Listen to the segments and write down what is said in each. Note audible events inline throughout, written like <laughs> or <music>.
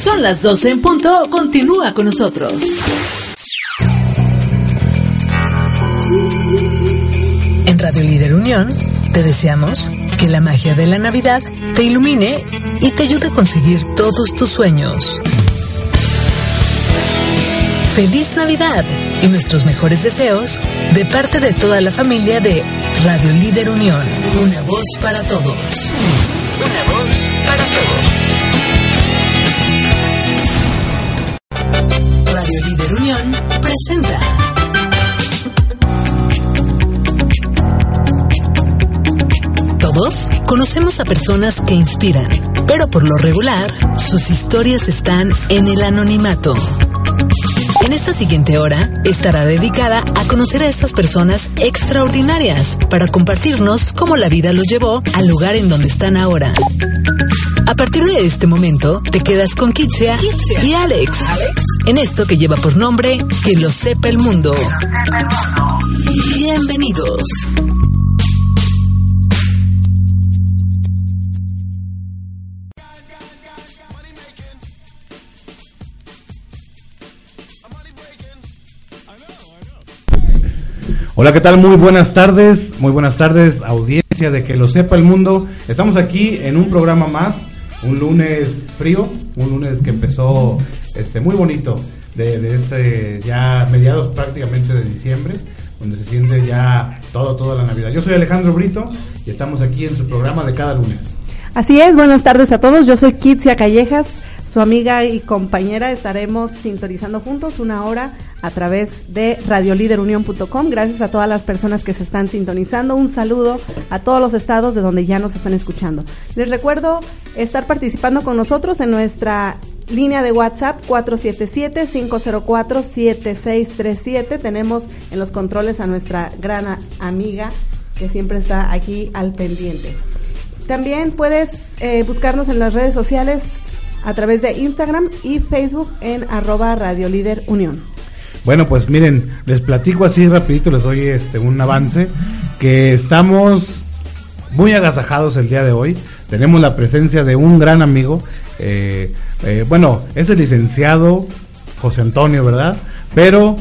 Son las 12 en punto. Continúa con nosotros. En Radio Líder Unión te deseamos que la magia de la Navidad te ilumine y te ayude a conseguir todos tus sueños. ¡Feliz Navidad! Y nuestros mejores deseos de parte de toda la familia de Radio Líder Unión. Una voz para todos. Una voz para todos. Líder Unión presenta. Todos conocemos a personas que inspiran, pero por lo regular, sus historias están en el anonimato. En esta siguiente hora estará dedicada a conocer a estas personas extraordinarias para compartirnos cómo la vida los llevó al lugar en donde están ahora. A partir de este momento, te quedas con Kitsia, y Alex, en esto que lleva por nombre Que lo sepa el mundo. Bienvenidos. Hola, ¿qué tal? Muy buenas tardes, muy buenas tardes, audiencia de que lo sepa el mundo. Estamos aquí en un programa más, un lunes frío, un lunes que empezó este muy bonito, de, este ya mediados prácticamente de diciembre, donde se siente ya todo, toda la Navidad. Yo soy Alejandro Brito y estamos aquí en su programa de cada lunes. Así es, buenas tardes a todos, yo soy Kitsia Callejas su amiga y compañera estaremos sintonizando juntos una hora a través de radioliderunión.com. Gracias a todas las personas que se están sintonizando. Un saludo a todos los estados de donde ya nos están escuchando. Les recuerdo estar participando con nosotros en nuestra línea de WhatsApp 477-504-7637. Tenemos en los controles a nuestra gran amiga que siempre está aquí al pendiente. También puedes eh, buscarnos en las redes sociales a través de Instagram y Facebook en arroba Radio. Bueno, pues miren, les platico así rapidito, les doy este un avance, que estamos muy agasajados el día de hoy. Tenemos la presencia de un gran amigo, eh, eh, bueno, es el licenciado José Antonio, ¿verdad? Pero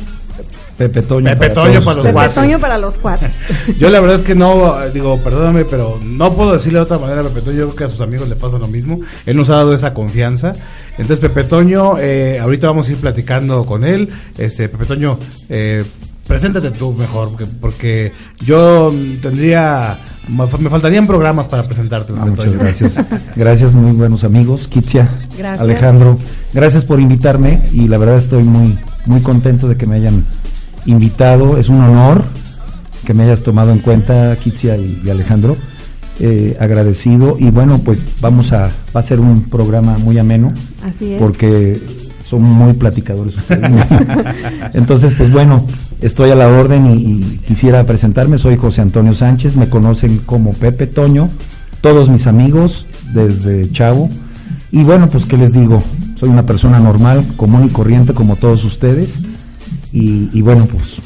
Pepe Toño, para, los cuatro. <laughs> yo la verdad es que no, digo, perdóname, pero no puedo decirle de otra manera a Pepe Toño. Yo creo que a sus amigos le pasa lo mismo. Él nos ha dado esa confianza. Entonces, Pepe Toño, eh, ahorita vamos a ir platicando con él. Este, Pepe Toño, eh, preséntate tú mejor, porque, yo tendría, me faltarían programas para presentarte. Ah, muchas gracias. <laughs> gracias, muy buenos amigos. Kitsia, Alejandro, gracias por invitarme y la verdad estoy muy, muy contento de que me hayan invitado. Es un honor que me hayas tomado en cuenta, Kitsia y, Alejandro. Eh, agradecido y bueno, pues vamos a, va a ser un programa muy ameno. Porque son muy platicadores <laughs> Entonces, pues bueno, estoy a la orden y, quisiera presentarme. Soy José Antonio Sánchez, me conocen como Pepe Toño, todos mis amigos desde Chavo. Y bueno, pues qué les digo, soy una persona normal, común y corriente como todos ustedes y, bueno, pues,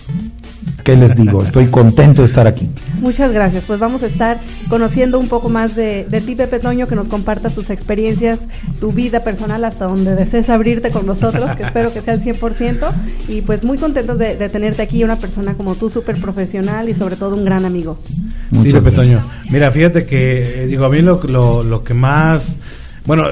¿qué les digo? Estoy contento de estar aquí. Muchas gracias. Pues vamos a estar conociendo un poco más de, de ti, Pepe Toño, que nos comparta sus experiencias, tu vida personal, hasta donde desees abrirte con nosotros, que espero que sea al 100%. Y pues muy contentos de, tenerte aquí, una persona como tú, súper profesional y sobre todo un gran amigo. sí, Pepe Toño. Mira, fíjate que, eh, digo, a mí lo, lo, lo que más... Bueno,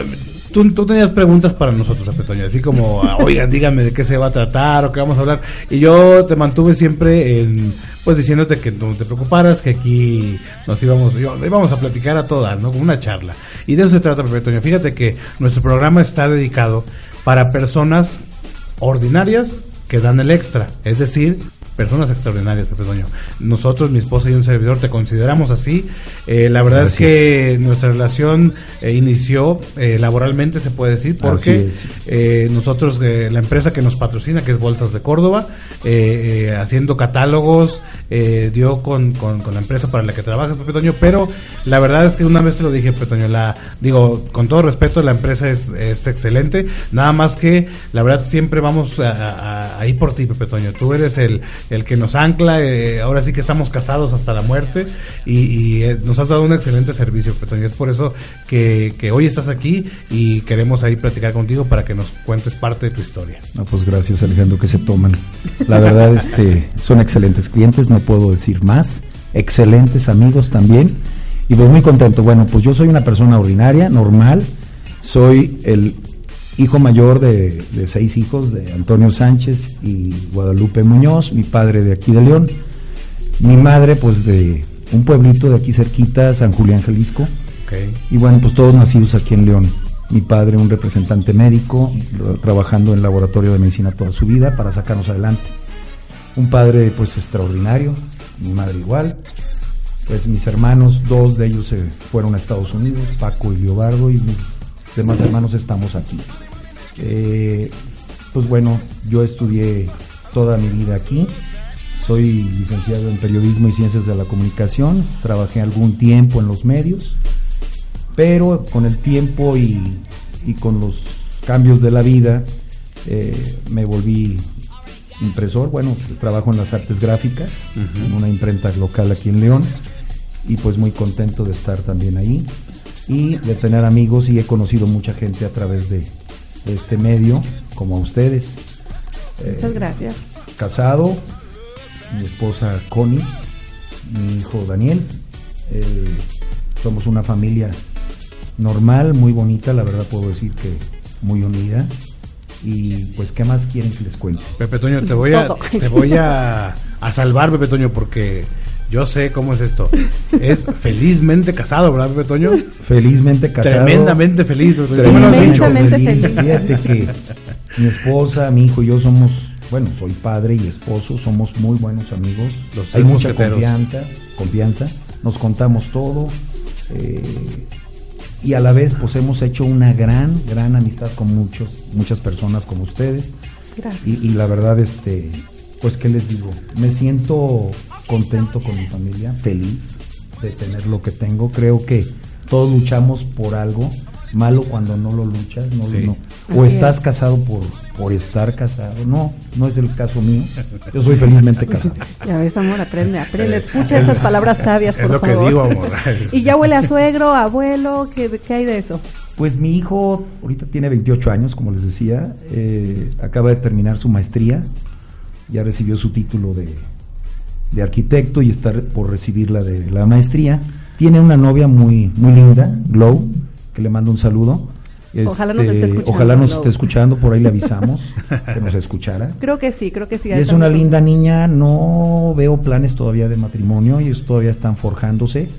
Tú, tú, tenías preguntas para nosotros, Petoño, así como, <laughs> oigan, díganme de qué se va a tratar o qué vamos a hablar. Y yo te mantuve siempre en, pues diciéndote que no te preocuparas, que aquí nos íbamos, íbamos a platicar a todas, ¿no? Como una charla. Y de eso se trata, Petoño. Fíjate que nuestro programa está dedicado para personas ordinarias que dan el extra. Es decir, personas extraordinarias, Pepe Toño. Nosotros, mi esposa y un servidor, te consideramos así. Eh, la verdad es que nuestra relación eh, inició eh, laboralmente, se puede decir, porque nosotros, la empresa que nos patrocina, que es Bolsas de Córdoba, haciendo catálogos, dio con, con, la empresa para la que trabajas, Pepe pero la verdad es que una vez te lo dije, Pepe Toño, la, digo, con todo respeto, la empresa es, es excelente, nada más que la verdad siempre vamos a, ir por ti, Pepe Toño. Tú eres el, el que nos ancla, eh, ahora sí que estamos casados hasta la muerte y, eh, nos has dado un excelente servicio, Pepe Toño. Es por eso que, hoy estás aquí y queremos ahí platicar contigo para que nos cuentes parte de tu historia. No, pues gracias, Alejandro, que se toman. La verdad, este, son excelentes clientes, no puedo decir más. Excelentes amigos también. Y pues muy contento. Bueno, pues yo soy una persona ordinaria, normal. Soy el hijo mayor de, seis hijos, de Antonio Sánchez y Guadalupe Muñoz, mi padre de aquí de León, mi madre pues de un pueblito de aquí cerquita, San Julián, Jalisco, y bueno, pues todos nacidos aquí en León. Mi padre un representante médico, trabajando en laboratorio de medicina toda su vida para sacarnos adelante. Un padre pues extraordinario, mi madre igual. Pues mis hermanos, dos de ellos se fueron a Estados Unidos, Paco y Liobardo, y mis demás hermanos estamos aquí. Eh, pues bueno, yo estudié toda mi vida aquí. Soy licenciado en periodismo y ciencias de la comunicación. Trabajé algún tiempo en los medios, pero con el tiempo y, con los cambios de la vida eh, me volví impresor. Bueno, trabajo en las artes gráficas, en una imprenta local aquí en León, y pues muy contento de estar también ahí y de tener amigos y he conocido mucha gente a través de, este medio, como a ustedes. Muchas eh, gracias. Casado, mi esposa Connie, mi hijo Daniel. Eh, somos una familia normal, muy bonita, la verdad puedo decir que muy unida. Y pues, ¿qué más quieren que les cuente? Pepe Toño, te voy a, te voy a, a salvar, Pepe Toño, porque yo sé cómo es esto. Es felizmente casado, ¿verdad, Pepe Toño? Felizmente casado. Tremendamente feliz. Tremendamente feliz. Fíjate que mi esposa, mi hijo y yo somos, bueno, soy padre y esposo, somos muy buenos amigos. Hay mucha confianza, confianza, nos contamos todo. Eh, y a la vez, pues hemos hecho una gran, gran amistad con muchos, muchas personas como ustedes. Gracias. Y, y la verdad, este, pues, ¿qué les digo? Me siento contento con mi familia, feliz de tener lo que tengo. Creo que todos luchamos por algo malo cuando no lo luchas, no, o estás casado por, por estar casado. No, no es el caso mío. Yo soy felizmente casado. Ya ves, amor, aprende, aprende. Escucha esas palabras sabias, por es lo que digo, amor. <laughs> y ya huele a suegro, abuelo, ¿qué, ¿qué, hay de eso? Pues mi hijo ahorita tiene 28 años, como les decía, eh, acaba de terminar su maestría, ya recibió su título de, de arquitecto y está por recibir la de la maestría. Tiene una novia muy, muy linda, Glow, que le mando un saludo. ojalá nos esté este, escuchando. Ojalá nos esté escuchando, por ahí le avisamos <laughs> que nos escuchara. Creo que sí, creo que sí. es una linda niña, no veo planes todavía de matrimonio, y todavía están forjándose,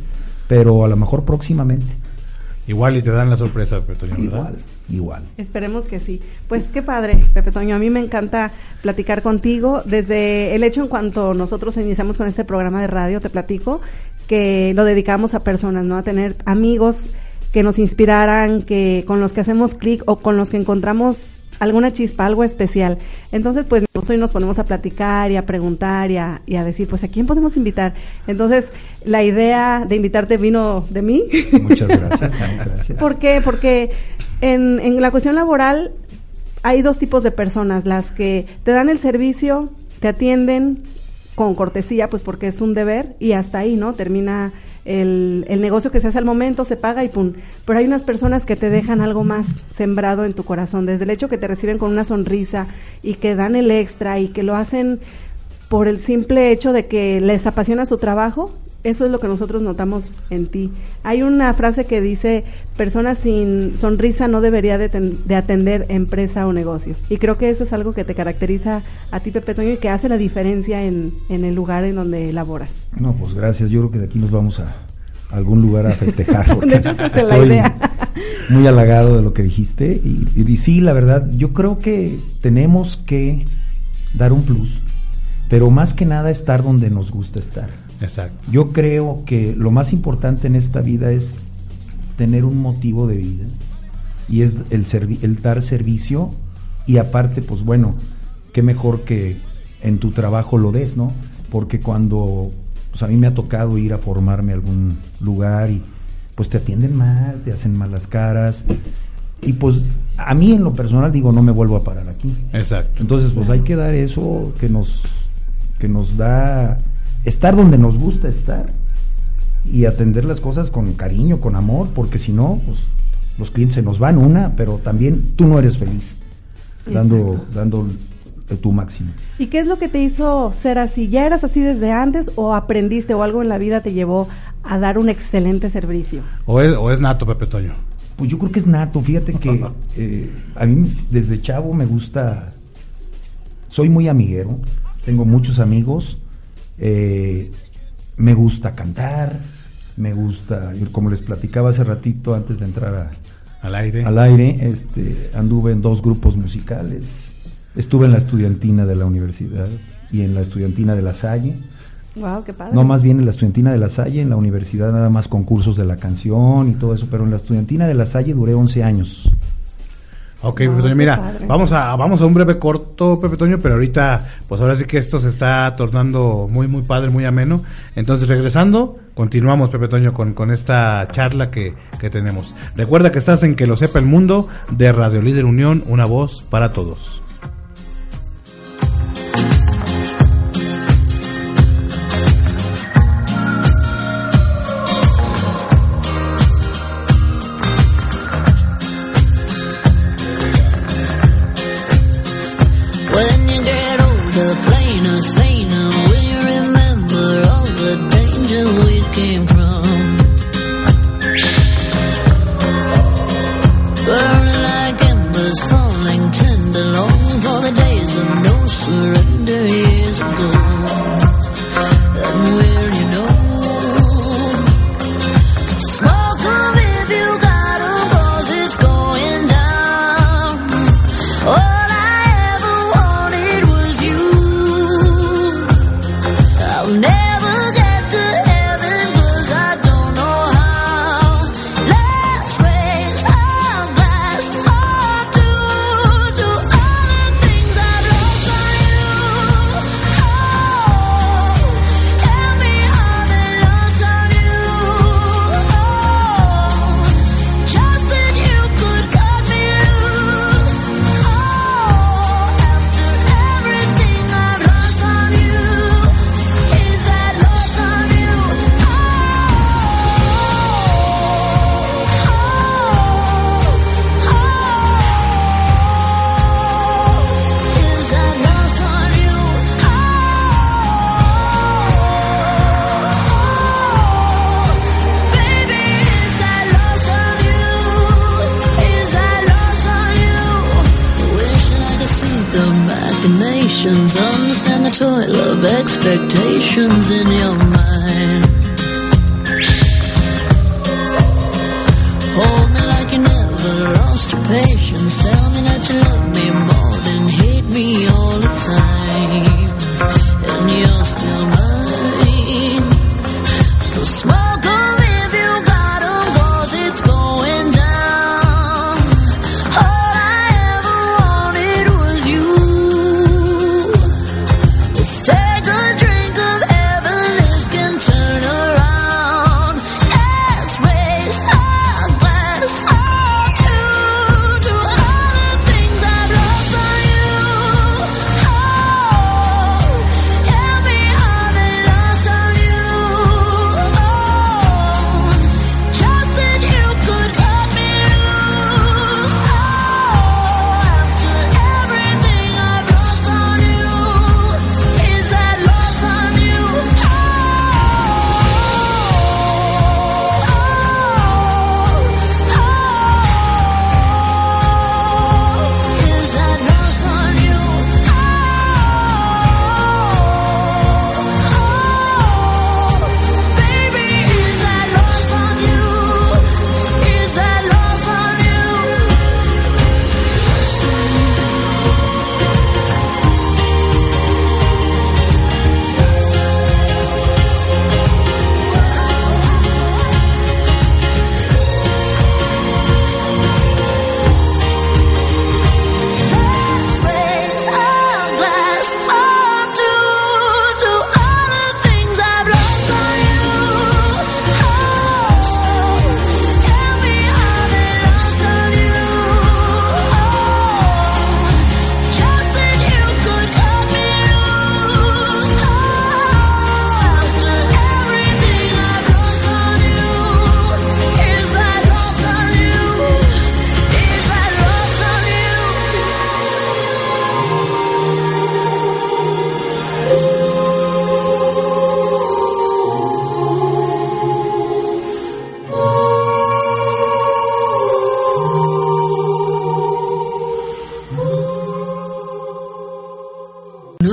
pero a lo mejor próximamente. Igual y te dan la sorpresa, Pepe Toño, ¿verdad? Igual, igual. Esperemos que sí. Pues qué padre, Pepe Toño. A mí me encanta platicar contigo. Desde el hecho en cuanto nosotros iniciamos con este programa de radio, te platico, que lo dedicamos a personas, ¿no? A tener amigos que nos inspiraran, que con los que hacemos clic o con los que encontramos alguna chispa, algo especial. Entonces, pues hoy nos ponemos a platicar y a preguntar y a, decir, pues, ¿a quién podemos invitar? Entonces, la idea de invitarte vino de mí. Muchas <laughs> gracias. gracias. ¿Por qué? Porque en, en la cuestión laboral hay dos tipos de personas, las que te dan el servicio, te atienden con cortesía, pues porque es un deber y hasta ahí, ¿no? Termina el, el, negocio que se hace al momento, se paga y pum. Pero hay unas personas que te dejan algo más sembrado en tu corazón, desde el hecho que te reciben con una sonrisa y que dan el extra y que lo hacen por el simple hecho de que les apasiona su trabajo eso es lo que nosotros notamos en ti. Hay una frase que dice, persona sin sonrisa no debería de, atender empresa o negocio. Y creo que eso es algo que te caracteriza a ti, Pepe Toño, y que hace la diferencia en, el lugar en donde laboras. No, pues gracias. Yo creo que de aquí nos vamos a algún lugar a festejar. <laughs> de hecho, esa es la idea. muy halagado de lo que dijiste. Y, y sí, la verdad, yo creo que tenemos que dar un plus pero más que nada estar donde nos gusta estar. Exacto. Yo creo que lo más importante en esta vida es tener un motivo de vida y es el, el dar servicio y aparte, pues bueno, qué mejor que en tu trabajo lo des, ¿no? Porque cuando pues a mí me ha tocado ir a formarme a algún lugar y pues te atienden mal, te hacen malas caras. Y pues a mí en lo personal digo, no me vuelvo a parar aquí. Exacto. Entonces pues hay que dar eso que nos, que nos da estar donde nos gusta estar y atender las cosas con cariño, con amor, porque si no, pues los clientes se nos van una, pero también tú no eres feliz dando, dando tu máximo. ¿Y qué es lo que te hizo ser así? ¿Ya eras así desde antes o aprendiste o algo en la vida te llevó a dar un excelente servicio? ¿O es, o es nato, Pepe Toño? Pues yo creo que es nato. Fíjate que <laughs> eh, a mí desde chavo me gusta, soy muy amiguero, tengo muchos amigos, eh, me gusta cantar, me gusta, como les platicaba hace ratito antes de entrar al aire, al aire este, anduve en dos grupos musicales, Estuve en la estudiantina de la universidad y en la estudiantina de la Salle. Wow, qué padre. No, más bien en la estudiantina de la Salle, en la universidad nada más concursos de la canción y todo eso, pero en la estudiantina de la Salle duré 11 años. Ok, Pepe Toño, mira, vamos a, vamos a un breve corto, Pepe Toño, pero ahorita, pues ahora sí que esto se está tornando muy, muy padre, muy ameno. Entonces, regresando, continuamos, Pepe Toño, con, con esta charla que, que tenemos. Recuerda que estás en Que lo sepa el mundo, de Radio Líder Unión, una voz para todos. never lost your patience. Tell me that you love me more than hate me. All.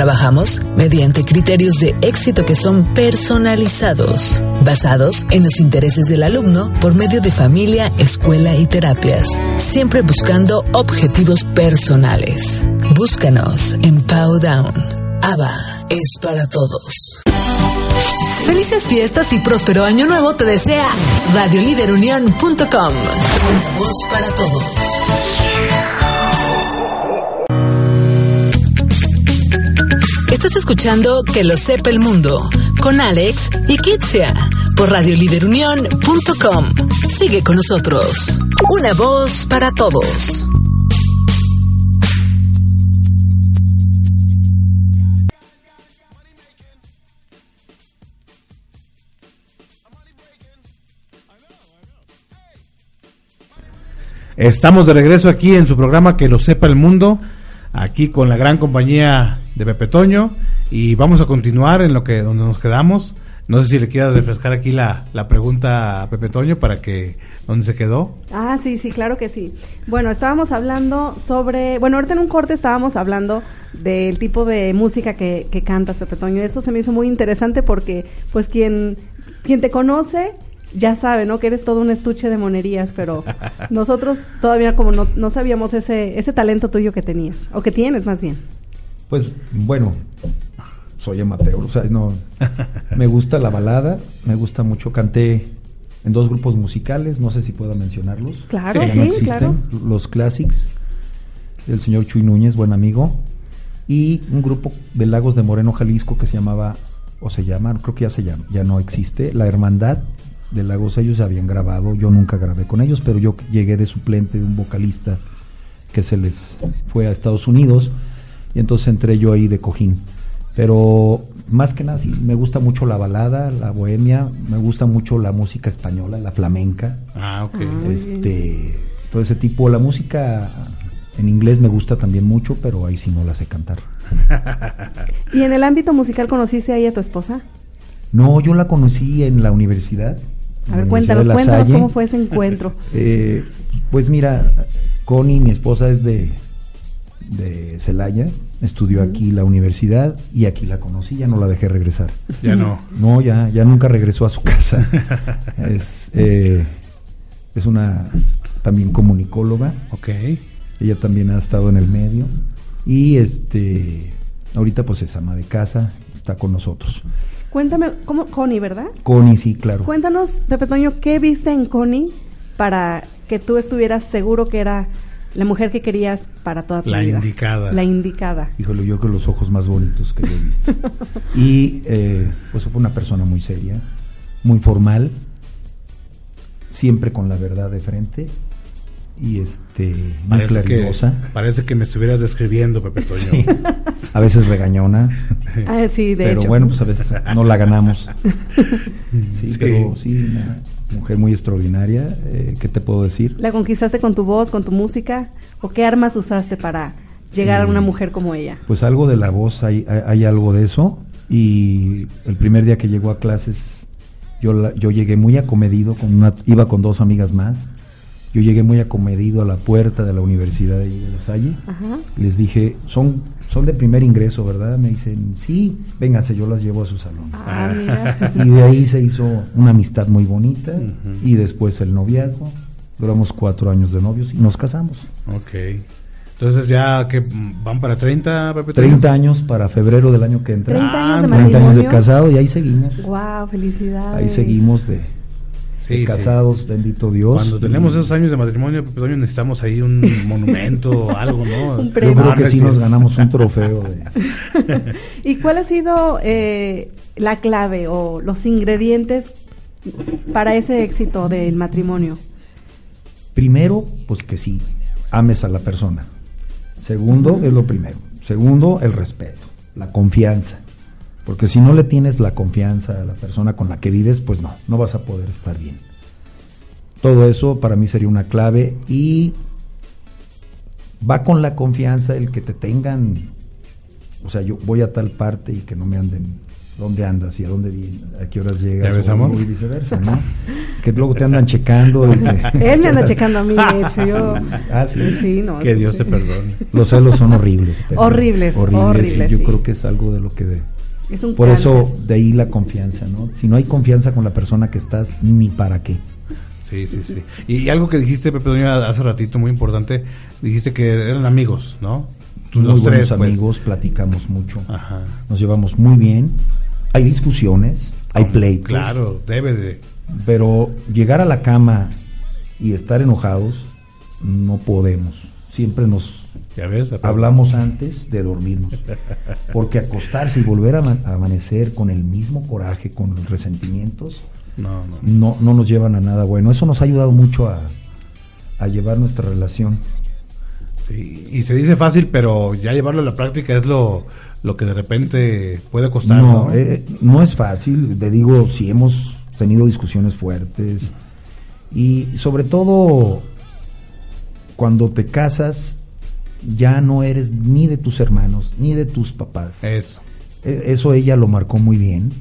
Trabajamos mediante criterios de éxito que son personalizados, basados en los intereses del alumno por medio de familia, escuela y terapias, siempre buscando objetivos personales. Búscanos en Powdown. ABA es para todos. Felices fiestas y próspero año nuevo te desea radioliderunión.com. Voz para todos. Escuchando Que lo sepa el mundo con Alex y Kitsia por radioliderunión.com. Sigue con nosotros. Una voz para todos. Estamos de regreso aquí en su programa Que lo sepa el mundo, aquí con la gran compañía de Pepe Toño y vamos a continuar en lo que donde nos quedamos. No sé si le quieras refrescar aquí la, la pregunta a Pepe Toño para que dónde se quedó. Ah, sí, sí, claro que sí. Bueno, estábamos hablando sobre, bueno, ahorita en un corte estábamos hablando del tipo de música que, que cantas, Pepe Toño. Eso se me hizo muy interesante porque, pues, quien, quien te conoce ya sabe, ¿no? Que eres todo un estuche de monerías, pero <laughs> nosotros todavía como no, no sabíamos ese, ese talento tuyo que tenías, o que tienes más bien. Pues bueno, soy amateur, o sea, no, me gusta la balada, me gusta mucho, canté en dos grupos musicales, no sé si puedo mencionarlos. Claro, sí, claro. Los Classics, el señor Chuy Núñez, buen amigo, y un grupo de Lagos de Moreno, Jalisco, que se llamaba, o se llama, creo que ya se llama, ya no existe, La Hermandad de Lagos ellos habían grabado, yo nunca grabé con ellos, pero yo llegué de suplente de un vocalista que se les fue a Estados Unidos y entonces entré yo ahí de cojín. Pero más que nada, sí, me gusta mucho la balada, la bohemia, me gusta mucho la música española, la flamenca. Ah, ok. Ah, este, todo ese tipo, la música en inglés me gusta también mucho, pero ahí sí no la sé cantar. <laughs> ¿Y en el ámbito musical conociste ahí a tu esposa? No, yo la conocí en la universidad. A ver, cuéntanos, cuéntanos cómo fue ese encuentro. <laughs> Eh, pues mira, Connie, mi esposa, es de, de Celaya, estudió aquí la universidad y aquí la conocí, ya no la dejé regresar. Ya no. No, ya, ya nunca regresó a su casa. <laughs> es, eh, es una también comunicóloga. Ok. Ella también ha estado en el medio. Y este ahorita pues es ama de casa, está con nosotros. Cuéntame, ¿cómo? Connie, ¿verdad? Connie, sí, claro. Cuéntanos, Pepe Toño, ¿qué viste en Connie para que tú estuvieras seguro que era la mujer que querías para toda tu La vida? indicada. La indicada. Híjole, yo con los ojos más bonitos que yo he visto. <laughs> y eh, pues fue una persona muy seria, muy formal, siempre con la verdad de frente y este muy Parece que, parece que me estuvieras describiendo, Pepe Toño. Sí, a veces regañona, Ah, sí, de pero hecho. bueno, pues a veces no la ganamos. Sí, Sí. pero sí, una mujer muy extraordinaria, eh, ¿qué te puedo decir? ¿La conquistaste con tu voz, con tu música? ¿O qué armas usaste para llegar a una Mm. mujer como ella? Pues algo de la voz, hay, hay, hay algo de eso. Y el primer día que llegó a clases, yo, la- yo llegué muy acomedido, con una, iba con dos amigas más. Yo llegué muy acomedido a la puerta de la Universidad de, La Salle. Ajá. Les dije, son, son de primer ingreso, ¿verdad? Me dicen, sí, vénganse, yo las llevo a su salón. Ah. Y de ahí se hizo una amistad muy bonita y después el noviazgo. Duramos cuatro años de novios y nos casamos. ok. Entonces ya que van para 30, Pepe Toño. 30 años para febrero del año que entra. 30 años de 30 años de casado y ahí seguimos. Wow, felicidades. Ahí seguimos de, sí. casados, bendito Dios. Cuando tenemos Y esos años de matrimonio, Toño, necesitamos ahí un <laughs> monumento o algo, ¿no? Un Yo premio. creo que sí sí. nos ganamos un trofeo. De, <laughs> ¿Y cuál ha sido eh, la clave o los ingredientes para ese éxito del matrimonio? primero, pues que sí, ames a la persona. Segundo, es lo primero. Segundo, el respeto, la confianza. Porque si no le tienes la confianza a la persona con la que vives, pues no, no vas a poder estar bien. Todo eso para mí sería una clave y va con la confianza el que te tengan, o sea, yo voy a tal parte y que no me anden dónde andas y a dónde vienes, a qué horas llegas, o, y viceversa, ¿no? <laughs> que luego te andan checando. <laughs> Él me anda checando a mí, de hecho, yo... <laughs> Ah, sí. que Dios te perdone. Los celos son horribles. Horribles, horribles. yo creo que es algo de lo que... Es un por eso, de ahí la confianza, ¿no? Si no hay confianza con la persona que estás, ni para qué. Sí, sí, sí. Y, algo que dijiste, Pepe Doña, hace ratito, muy importante, dijiste que eran amigos, ¿no? Tus muy buenos pues. amigos, platicamos mucho, Ajá. nos llevamos muy bien, hay discusiones, hay pleitos. Claro, debe de. Pero llegar a la cama y estar enojados, no podemos. Siempre nos hablamos antes de dormirnos. Porque acostarse y volver a amanecer con el mismo coraje, con los resentimientos, no, no. no, nos llevan a nada bueno. Eso nos ha ayudado mucho a, a llevar nuestra relación. Sí, y se dice fácil, pero ya llevarlo a la práctica es lo, lo que de repente puede costar. No, ¿no? Eh, no es fácil, te digo, si hemos tenido discusiones fuertes y sobre todo cuando te casas ya no eres ni de tus hermanos ni de tus papás. Eso. E, eso ella lo marcó muy bien.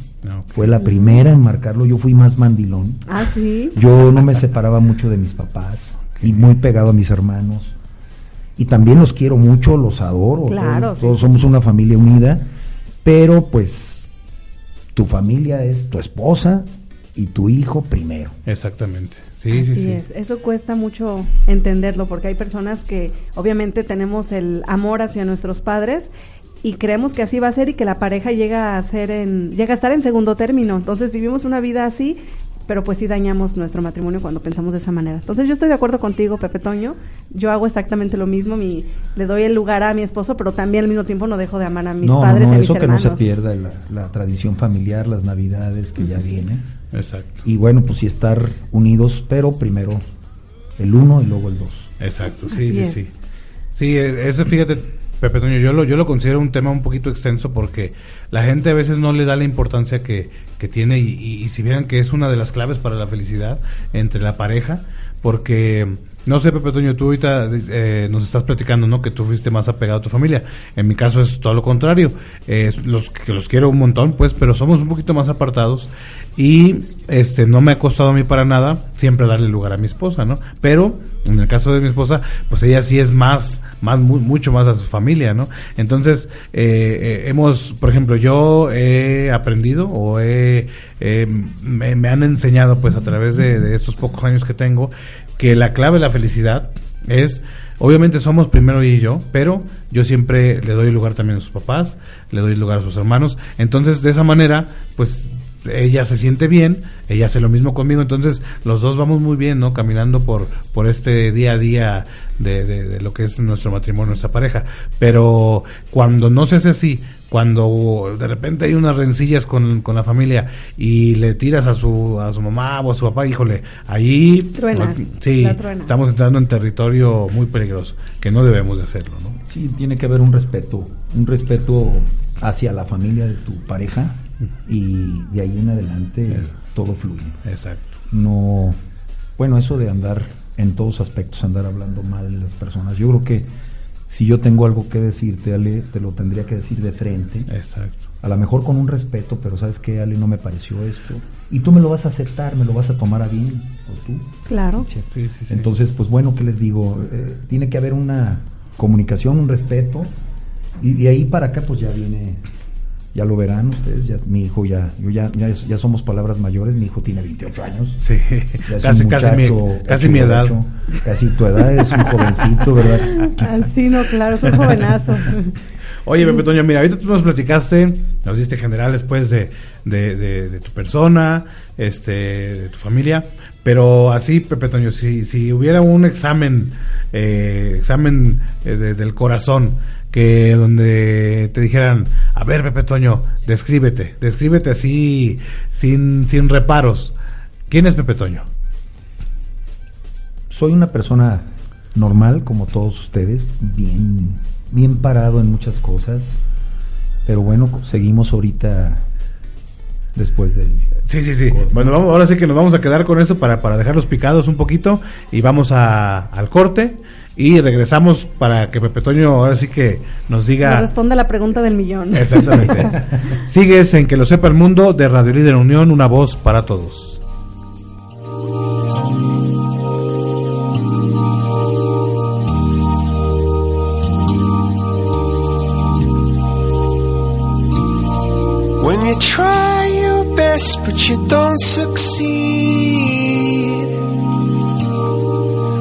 Fue la primera en marcarlo, yo fui más mandilón. Ah, sí. Yo no me separaba mucho de mis papás y muy pegado a mis hermanos y también los quiero mucho, los adoro. Claro, todos, somos una familia unida, pero pues tu familia es tu esposa y tu hijo primero. Exactamente. Sí, sí, sí. Eso cuesta mucho entenderlo porque hay personas que obviamente tenemos el amor hacia nuestros padres y creemos que así va a ser y que la pareja llega a ser en llega a estar en segundo término. Entonces vivimos una vida así pero pues sí dañamos nuestro matrimonio cuando pensamos de esa manera. Entonces yo estoy de acuerdo contigo, Pepe Toño, yo hago exactamente lo mismo, mi, le doy el lugar a mi esposo, pero también al mismo tiempo no dejo de amar a mis padres no, no, eso que no se pierda la, tradición familiar, las navidades que ya vienen. Exacto. Y bueno, pues sí estar unidos, pero primero el uno y luego el dos. Exacto, sí, sí, sí. Sí, e, eso fíjate, Pepe Toño, yo lo, yo lo considero un tema un poquito extenso porque la gente a veces no le da la importancia que, que tiene y, y, si vieran que es una de las claves para la felicidad entre la pareja, porque no sé, Pepe Toño, tú ahorita eh, nos estás platicando, ¿no? Que tú fuiste más apegado a tu familia. En mi caso es todo lo contrario. Los que los quiero un montón, pues, pero somos un poquito más apartados y este no me ha costado a mí para nada siempre darle lugar a mi esposa, ¿no? Pero en el caso de mi esposa, pues ella sí es más, más mucho más a su familia, ¿no? Entonces eh, eh, hemos, por ejemplo, yo he aprendido o he, eh, me, han enseñado, pues a través de, de estos pocos años que tengo, que la clave de la felicidad es Obviamente somos primero y yo, pero yo siempre le doy lugar también a sus papás, le doy lugar a sus hermanos. Entonces, de esa manera, pues ella se siente bien, ella hace lo mismo conmigo, entonces los dos vamos muy bien, ¿no? Caminando por, por este día a día de, de, lo que es nuestro matrimonio, nuestra pareja. Pero cuando no se hace así, cuando de repente hay unas rencillas con, con la familia y le tiras a su, a su mamá o a su papá, híjole, ahí sí, estamos entrando en territorio muy peligroso, que no debemos de hacerlo, ¿no? Sí, tiene que haber un respeto, un respeto hacia la familia de tu pareja y de ahí en adelante todo fluye. Exacto. No, bueno, eso de andar en todos aspectos, andar hablando mal de las personas, yo creo que si yo tengo algo que decirte, Ale, te lo tendría que decir de frente. Exacto. A lo mejor con un respeto, pero sabes que Ale no me pareció esto. Y tú me lo vas a aceptar, me lo vas a tomar a bien, o tú. Claro. Entonces, pues bueno, ¿qué les digo? Eh, tiene que haber una comunicación, un respeto. Y de ahí para acá, pues ya viene ya lo verán ustedes, ya, mi hijo ya, yo ya, ya, somos palabras mayores, mi hijo tiene 28 años. Sí, casi, casi, mi, casi mi edad. casi tu edad, es un jovencito, ¿verdad? Sí, no, claro, es un jovenazo. Oye, Pepe Toño, mira, ahorita tú nos platicaste, nos diste generales pues de, de, de, tu persona, este, de tu familia, pero así, Pepe Toño, si, si hubiera un examen, eh, examen eh, del corazón, que donde te dijeran, a ver Pepe Toño, descríbete, descríbete así sin, sin reparos. ¿Quién es Pepe Toño? Soy una persona normal como todos ustedes, bien, bien parado en muchas cosas, pero bueno, seguimos ahorita después del... Sí, sí, sí. Bueno, vamos, ahora sí que nos vamos a quedar con eso para, para dejarlos picados un poquito y vamos a, al corte y regresamos para que Pepe Toño ahora sí que nos diga... Nos responda la pregunta del millón. Exactamente. <laughs> Sigues en Que lo sepa el mundo de Radio Líder Unión, una voz para todos. When you try your best but you don't succeed.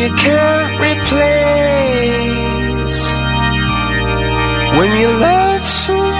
you can't replace. When you love someone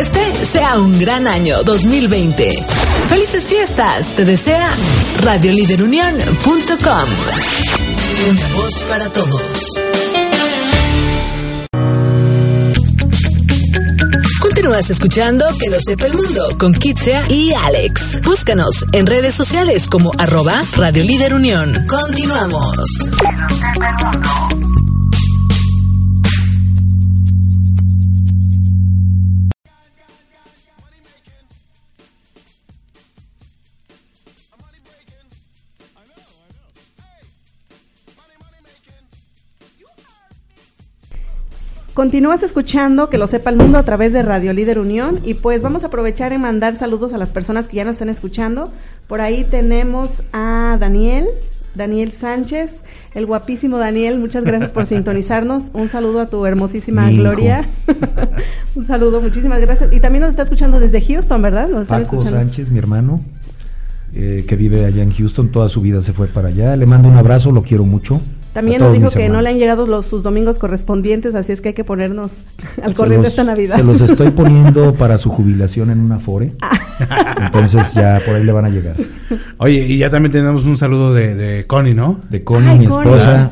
este sea un gran año 2020. Felices fiestas, te desea radioliderunión.com. Una voz para todos. Continúas escuchando Que lo sepa el mundo con Kitsia y Alex. Búscanos en redes sociales como arroba Radio Líder Unión. Continuamos. Continúas escuchando que lo sepa el mundo a través de Radio Líder Unión y pues vamos a aprovechar en mandar saludos a las personas que ya nos están escuchando. Por ahí tenemos a Daniel, Daniel Sánchez, el guapísimo Daniel, muchas gracias por <laughs> sintonizarnos. Un saludo a tu hermosísima Gloria. <laughs> Un saludo, muchísimas gracias. Y también nos está escuchando desde Houston, ¿verdad? Nos Paco Sánchez, mi hermano, eh, que vive allá en Houston, toda su vida se fue para allá. Le mando un abrazo, lo quiero mucho. También nos dijo que no le han llegado los, sus domingos correspondientes, así es que hay que ponernos al corriente esta Navidad. Se los estoy <laughs> poniendo para su jubilación en una fore. Ah. Entonces ya por ahí le van a llegar. Oye, y ya también tenemos un saludo de, de Connie, ¿no? De Connie, mi esposa.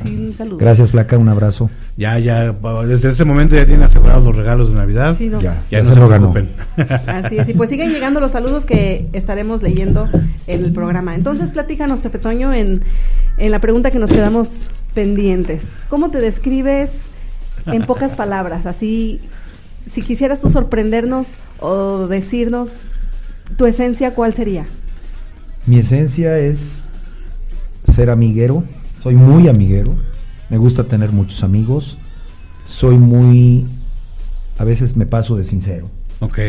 Gracias, Flaca, un abrazo. Ya, ya, desde este momento ya tienen asegurados los regalos de Navidad. Sí, no. Ya, ya, no se lo ganó. <laughs> Así es, y pues siguen llegando los saludos que estaremos leyendo en el programa. Entonces, platícanos, Pepe Toño, en, en la pregunta que nos quedamos pendientes. ¿Cómo te describes en pocas <laughs> palabras? Así, si quisieras tú sorprendernos o decirnos tu esencia, ¿cuál sería? Mi esencia es ser amiguero, soy muy amiguero, me gusta tener muchos amigos, soy muy, a veces me paso de sincero. Ok.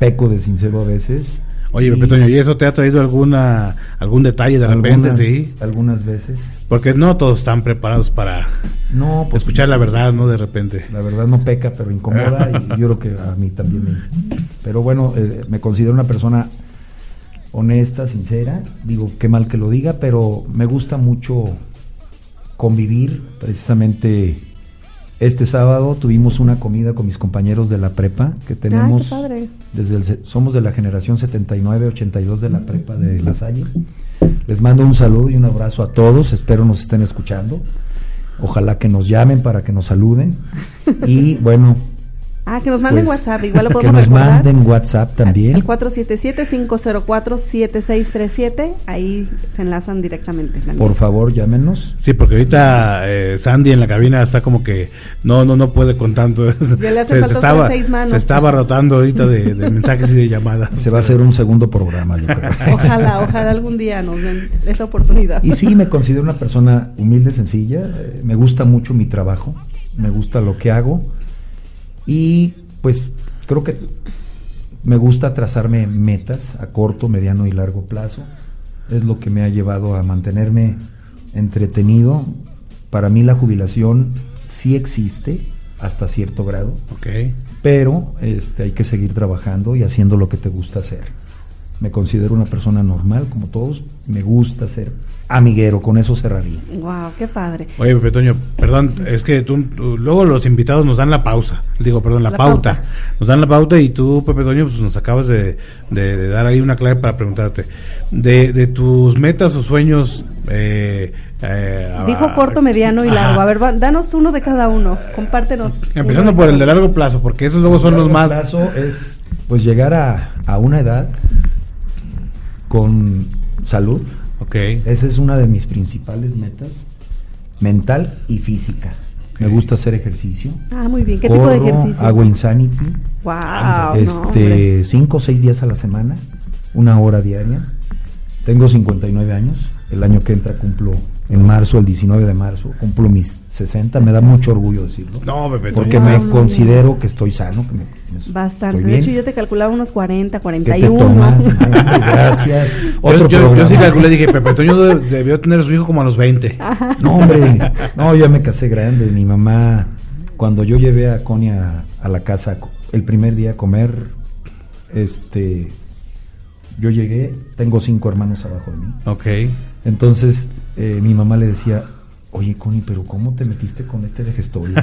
Peco de sincero a veces Oye, Pepe Toño, ¿y eso te ha traído alguna algún detalle de repente, sí? Algunas veces. Porque no todos están preparados para no, pues, escuchar la verdad, ¿no? De repente. La verdad no peca, pero incomoda <laughs> y yo creo que a mí también. Pero bueno, eh, me considero una persona honesta, sincera. Digo, qué mal que lo diga, pero me gusta mucho convivir precisamente este sábado tuvimos una comida con mis compañeros de la prepa que tenemos desde el, somos de la generación 79-82 de la prepa de La Salle. Les mando un saludo y un abrazo a todos, espero nos estén escuchando. Ojalá que nos llamen para que nos saluden. Y bueno, Ah, que nos manden pues, WhatsApp, igual lo podemos Que nos manden WhatsApp también. El 477-504-7637, ahí se enlazan directamente. Por favor, llámenos. Sí, porque ahorita eh, Sandy en la cabina está como que no no no puede con tanto. Ya le hace <laughs> se, estaba, seis manos. Se estaba rotando ahorita de, <laughs> mensajes y de llamadas. Se va a hacer un segundo programa, yo creo. <laughs> Ojalá, ojalá algún día nos den esa oportunidad. Y sí, me considero una persona humilde, sencilla. Eh, me gusta mucho mi trabajo, me gusta lo que hago y pues creo que me gusta trazarme metas a corto, mediano y largo plazo. Es lo que me ha llevado a mantenerme entretenido. Para mí la jubilación sí existe hasta cierto grado. Okay. Pero este, hay que seguir trabajando y haciendo lo que te gusta hacer. Me considero una persona normal como todos. Me gusta ser amiguero, con eso cerraría. Wow, qué padre. Oye, Pepe Toño, perdón, es que tú, luego los invitados nos dan la pausa, digo, perdón, la, pauta. Nos dan la pauta y tú, Pepe Toño, pues nos acabas de, dar ahí una clave para preguntarte. De, de tus metas o sueños... Eh, eh, Dijo corto, mediano y largo. A ver, danos uno de cada uno, compártenos. Empezando por el de largo plazo, porque esos luego son los más... plazo es, pues, llegar a, a una edad con salud, Okay. Esa es una de mis principales metas, mental y física. Me gusta hacer ejercicio. Ah, muy bien. ¿Qué tipo de ejercicio? Hago Insanity. Wow. Este, cinco o seis días a la semana, una hora diaria. Tengo 59 años. El año que entra cumplo en marzo, el 19 de marzo, cumplo mis 60, me da mucho orgullo decirlo. No, Porque me considero que estoy sano. Bastante. De hecho, yo te calculaba unos 40, 41. <laughs> Gracias. Otro yo, yo, sí calculé, dije, Pepe Toño debió tener a su hijo como a los 20. No, hombre, no, yo me casé grande. Mi mamá, cuando yo llevé a Connie a, a la casa el primer día a comer, este, yo llegué, tengo cinco hermanos abajo de mí. Ok. Entonces, eh, mi mamá le decía, oye Connie, pero ¿cómo te metiste con este de gestorio?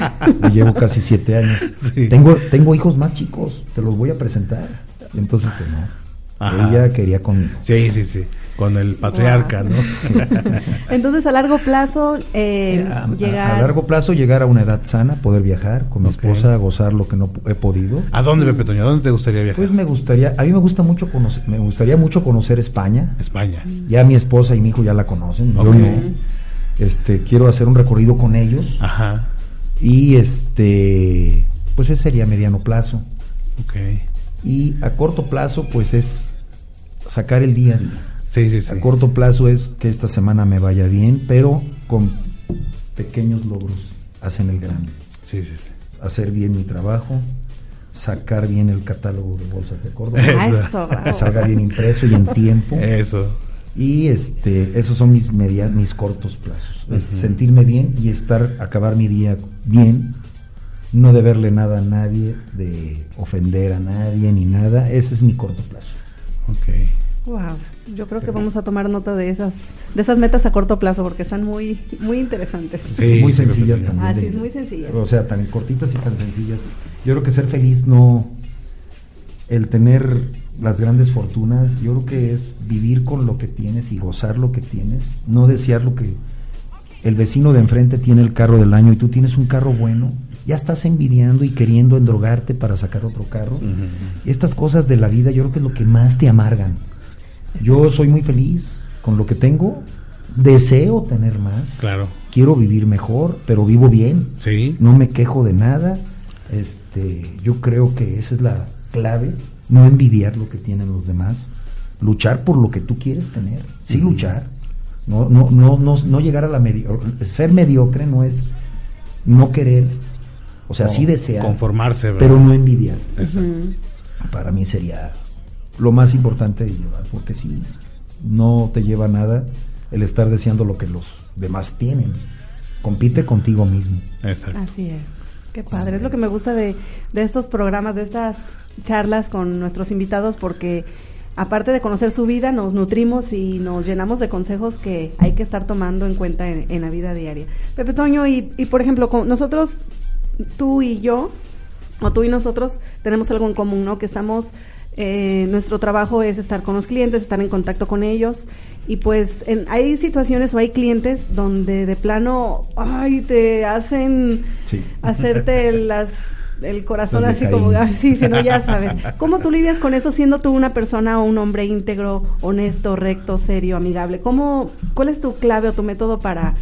<laughs> llevo casi siete años. Tengo, tengo hijos más chicos, te los voy a presentar. Entonces, pues no. Ella quería conmigo. Sí, sí, sí con el patriarca, ¿no? <laughs> Entonces, a largo plazo, eh, llegar... A, largo plazo, llegar a una edad sana, poder viajar con mi esposa, gozar lo que no he podido. ¿A dónde, Pepe Toño? ¿A dónde te gustaría viajar? Pues me gustaría, a mí me gusta mucho conocer, me gustaría mucho conocer España. España. Ya mi esposa y mi hijo ya la conocen, yo no. Este, quiero hacer un recorrido con ellos. Ajá. Y este, pues ese sería a mediano plazo. Ok. Y a corto plazo, pues es sacar el día a día a corto plazo es que esta semana me vaya bien, pero con pequeños logros hacen el grande. Sí, sí, sí. Hacer bien mi trabajo, sacar bien el catálogo de bolsas de Córdoba, Eso. que salga bien impreso y en tiempo. Eso. Y este, esos son mis media, mis cortos plazos. sentirme bien y estar, acabar mi día bien, no deberle nada a nadie, de ofender a nadie ni nada. Ese es mi corto plazo. Ok. Wow, yo creo que vamos a tomar nota de esas de esas metas a corto plazo porque están muy muy interesantes. Sí, muy sencillas también. Ah, sí, muy sencillas. O sea, tan cortitas y tan sencillas. Yo creo que ser feliz no el tener las grandes fortunas, yo creo que es vivir con lo que tienes y gozar lo que tienes, no desear lo que el vecino de enfrente tiene el carro del año y tú tienes un carro bueno, ya estás envidiando y queriendo endrogarte para sacar otro carro. Estas cosas de la vida yo creo que es lo que más te amargan. Yo soy muy feliz con lo que tengo. Deseo tener más. Claro. Quiero vivir mejor, pero vivo bien. Sí. No me quejo de nada. Este, yo creo que esa es la clave. No envidiar lo que tienen los demás. Luchar por lo que tú quieres tener. Sí, luchar. No, no, no, no, no llegar a la mediocre. Ser mediocre no es no querer. O sea, sí desear. Conformarse, Pero no envidiar. Para mí sería lo más importante de llevar, porque si no te lleva nada el estar deseando lo que los demás tienen. Compite contigo mismo. Exacto. Así es. Qué padre. Es lo que me gusta de, de estos programas, de estas charlas con nuestros invitados, porque aparte de conocer su vida, nos nutrimos y nos llenamos de consejos que hay que estar tomando en cuenta en, la vida diaria. Pepe Toño, y, y por ejemplo, con nosotros, tú y yo, o tú y nosotros, tenemos algo en común, ¿no? Que estamos eh, nuestro trabajo es estar con los clientes, estar en contacto con ellos y pues hay situaciones o hay clientes donde de plano, ay, te hacen hacerte <laughs> las, el corazón así como, sí, si no ya sabes. <laughs> ¿Cómo tú lidias con eso siendo tú una persona o un hombre íntegro, honesto, recto, serio, amigable? ¿Cómo, ¿Cuál es tu clave o tu método para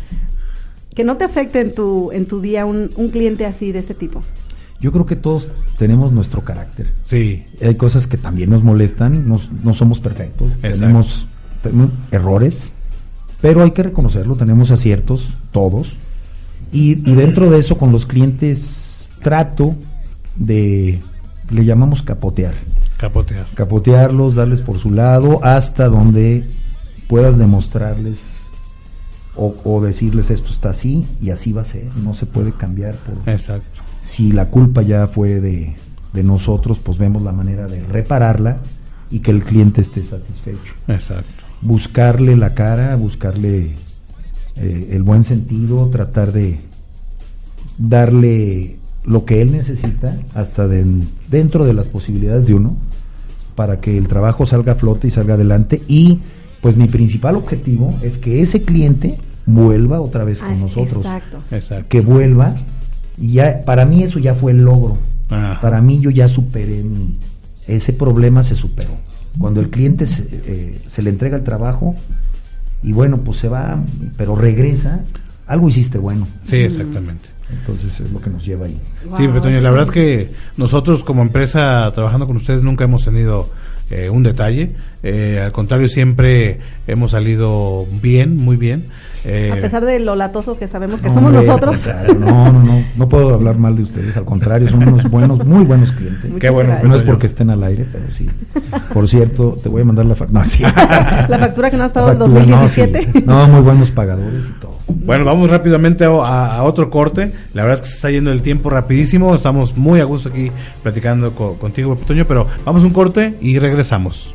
que no te afecte en tu, en tu día un, un cliente así de ese tipo? yo creo que todos tenemos nuestro carácter. Sí. Hay cosas que también nos molestan, no somos perfectos, tenemos, errores, pero hay que reconocerlo, tenemos aciertos, todos. Y, dentro de eso, con los clientes, trato de, le llamamos capotear. Capotear. Capotearlos, darles por su lado, hasta donde puedas demostrarles o, o, decirles esto está así y así va a ser, no se puede cambiar por, Exacto. Si la culpa ya fue de, nosotros, pues vemos la manera de repararla y que el cliente esté satisfecho. Exacto. Buscarle la cara, buscarle eh, el buen sentido, tratar de darle lo que él necesita hasta dentro de las posibilidades de uno para que el trabajo salga a flote y salga adelante y pues mi principal objetivo es que ese cliente vuelva otra vez con nosotros. Exacto. Que vuelva y ya, para mí eso ya fue el logro. Para mí yo ya superé mi, ese problema se superó. Cuando el cliente se, eh, se, le entrega el trabajo y bueno, pues se va, pero regresa, algo hiciste bueno. Sí, exactamente. Entonces es lo que nos lleva ahí. Sí, Petonio, la verdad es que nosotros como empresa trabajando con ustedes nunca hemos tenido eh, un detalle. Eh, al contrario, siempre hemos salido bien, muy bien. Eh, a pesar de lo latoso que sabemos que somos nosotros. No, no, no, no puedo hablar mal de ustedes, al contrario, son unos buenos, muy buenos clientes. Qué bueno. No es porque estén al aire, pero sí. Por cierto, te voy a mandar la factura. la factura que nos has pagado en 2017. No, muy buenos pagadores y todo. Bueno, vamos rápidamente a, otro corte. La verdad es que se está yendo el tiempo rapidísimo. Estamos muy a gusto aquí platicando contigo, Petoño, pero vamos a un corte y regresamos.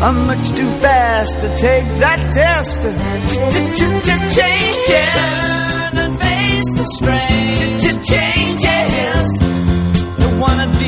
I'm much too fast to take that test. Changes. Turn and face the strain. Changes. Don't wanna be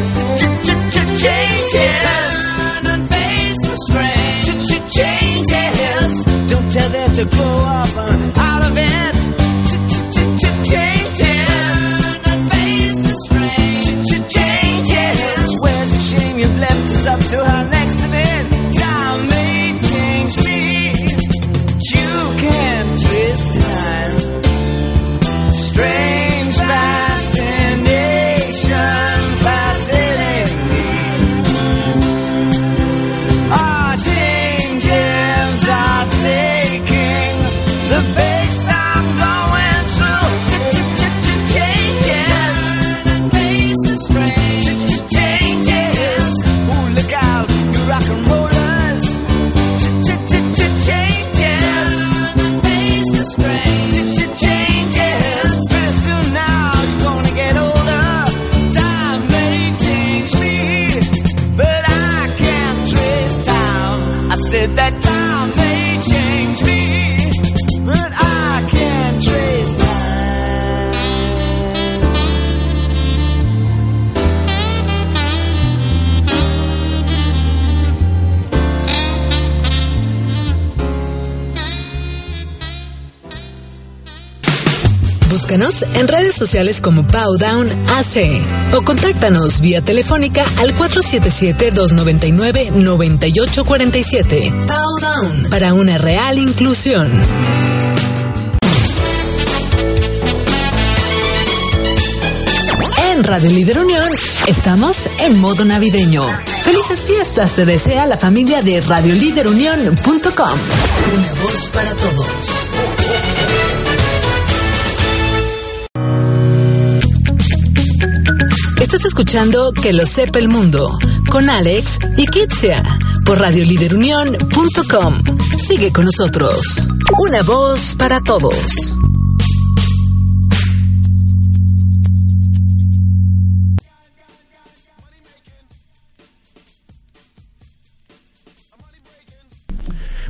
Changes. Turn and face the. Changes. Don't tell them to grow up out of it. En redes sociales como Powdown AC o contáctanos vía telefónica al 477-299-9847. Powdown para una real inclusión. En Radio Líder Unión estamos en modo navideño. Felices fiestas te desea la familia de radioliderunión.com. Una voz para todos. Estás escuchando Que lo sepa el mundo con Alex y Kitsia por radioliderunión.com. Sigue con nosotros. Una voz para todos.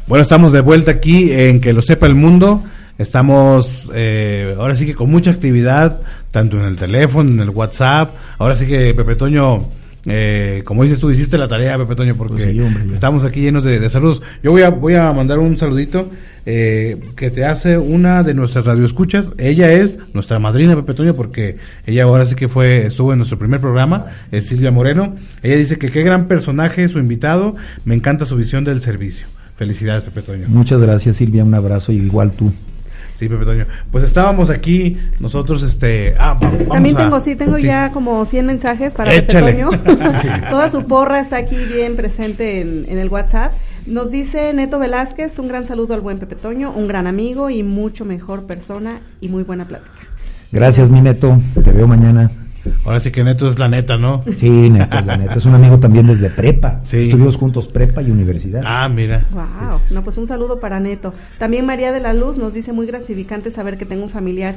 Bueno, estamos de vuelta aquí en Que lo sepa el mundo. Estamos eh, ahora sí que con mucha actividad, tanto en el teléfono, en el WhatsApp. Ahora sí que Pepe Toño, eh, como dices tú, hiciste la tarea, Pepe Toño, porque Pues sí, hombre, ya. estamos aquí llenos de, de saludos. Yo voy a, voy a mandar un saludito eh, que te hace una de nuestras radioescuchas. Ella es nuestra madrina, Pepe Toño, porque ella ahora sí que fue estuvo en nuestro primer programa, es Silvia Moreno. Ella dice que qué gran personaje su invitado, me encanta su visión del servicio. Felicidades, Pepe Toño. Muchas gracias Silvia, un abrazo y igual tú. Sí, Pepe Toño. Pues estábamos aquí, nosotros, este... Ah, va- vamos También a- tengo, sí, tengo sí. ya como 100 mensajes para Échale. Pepe Toño. <laughs> <laughs> Toda su porra está aquí bien presente en, en el WhatsApp. Nos dice Neto Velázquez, un gran saludo al buen Pepe Toño, un gran amigo y mucho mejor persona y muy buena plática. Gracias mi neto, te veo mañana. Ahora sí que Neto es la neta, ¿no? Sí, Neto es la neta. Es un amigo también desde prepa. Sí. Estuvimos juntos prepa y universidad. Ah, mira. Wow. No, pues un saludo para Neto. También María de la Luz nos dice muy gratificante saber que tengo un familiar